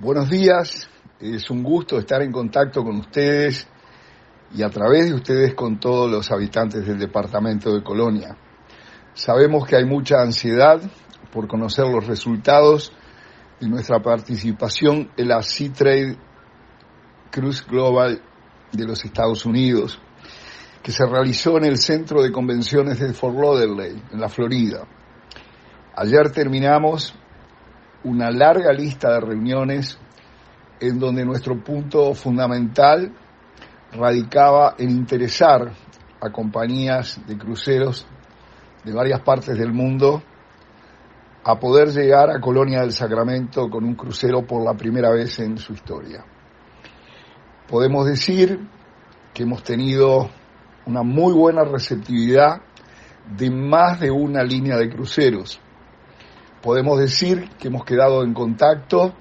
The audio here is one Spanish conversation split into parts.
Buenos días, es un gusto estar en contacto con ustedes y a través de ustedes con todos los habitantes del departamento de Colonia. Sabemos que hay mucha ansiedad por conocer los resultados de nuestra participación en la Sea Trade Cruise Global de los Estados Unidos, que se realizó en el Centro de Convenciones de Fort Lauderdale, en la Florida. Ayer terminamos una larga lista de reuniones en donde nuestro punto fundamental radicaba en interesar a compañías de cruceros de varias partes del mundo a poder llegar a Colonia del Sacramento con un crucero por la primera vez en su historia. Podemos decir que hemos tenido una muy buena receptividad de más de una línea de cruceros podemos decir que hemos quedado en contacto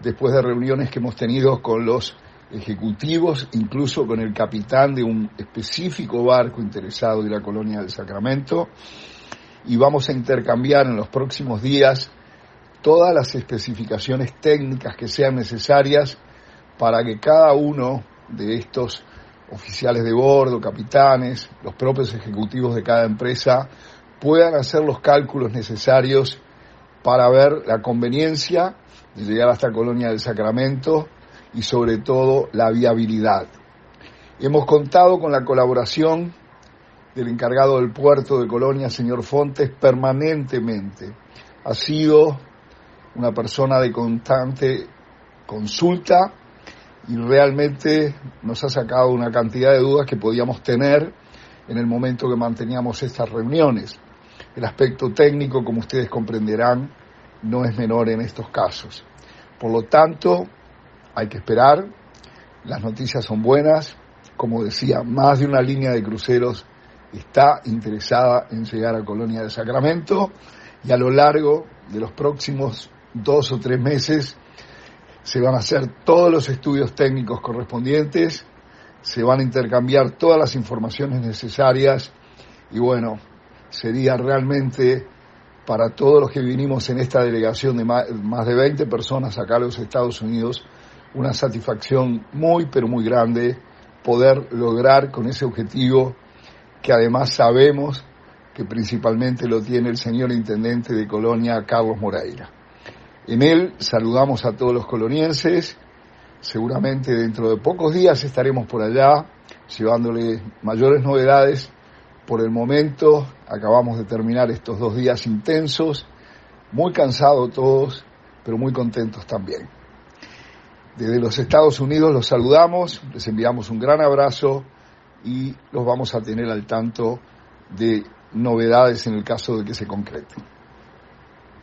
después de reuniones que hemos tenido con los ejecutivos, incluso con el capitán de un específico barco interesado de la colonia del Sacramento, y vamos a intercambiar en los próximos días todas las especificaciones técnicas que sean necesarias para que cada uno de estos oficiales de bordo, capitanes, los propios ejecutivos de cada empresa, puedan hacer los cálculos necesarios para ver la conveniencia de llegar hasta Colonia del Sacramento y sobre todo la viabilidad. Hemos contado con la colaboración del encargado del puerto de Colonia, señor Fontes, permanentemente. Ha sido una persona de constante consulta y realmente nos ha sacado una cantidad de dudas que podíamos tener en el momento que manteníamos estas reuniones. El aspecto técnico, como ustedes comprenderán, no es menor en estos casos. Por lo tanto, hay que esperar. Las noticias son buenas. Como decía, más de una línea de cruceros está interesada en llegar a Colonia de Sacramento y a lo largo de los próximos dos o tres meses se van a hacer todos los estudios técnicos correspondientes, se van a intercambiar todas las informaciones necesarias y bueno, sería realmente para todos los que vinimos en esta delegación de más de 20 personas acá a los Estados Unidos, una satisfacción muy, pero muy grande poder lograr con ese objetivo que además sabemos que principalmente lo tiene el señor Intendente de Colonia, Carlos Moreira. En él saludamos a todos los colonienses, seguramente dentro de pocos días estaremos por allá llevándole mayores novedades por el momento acabamos de terminar estos dos días intensos, muy cansados todos, pero muy contentos también. Desde los Estados Unidos los saludamos, les enviamos un gran abrazo y los vamos a tener al tanto de novedades en el caso de que se concreten.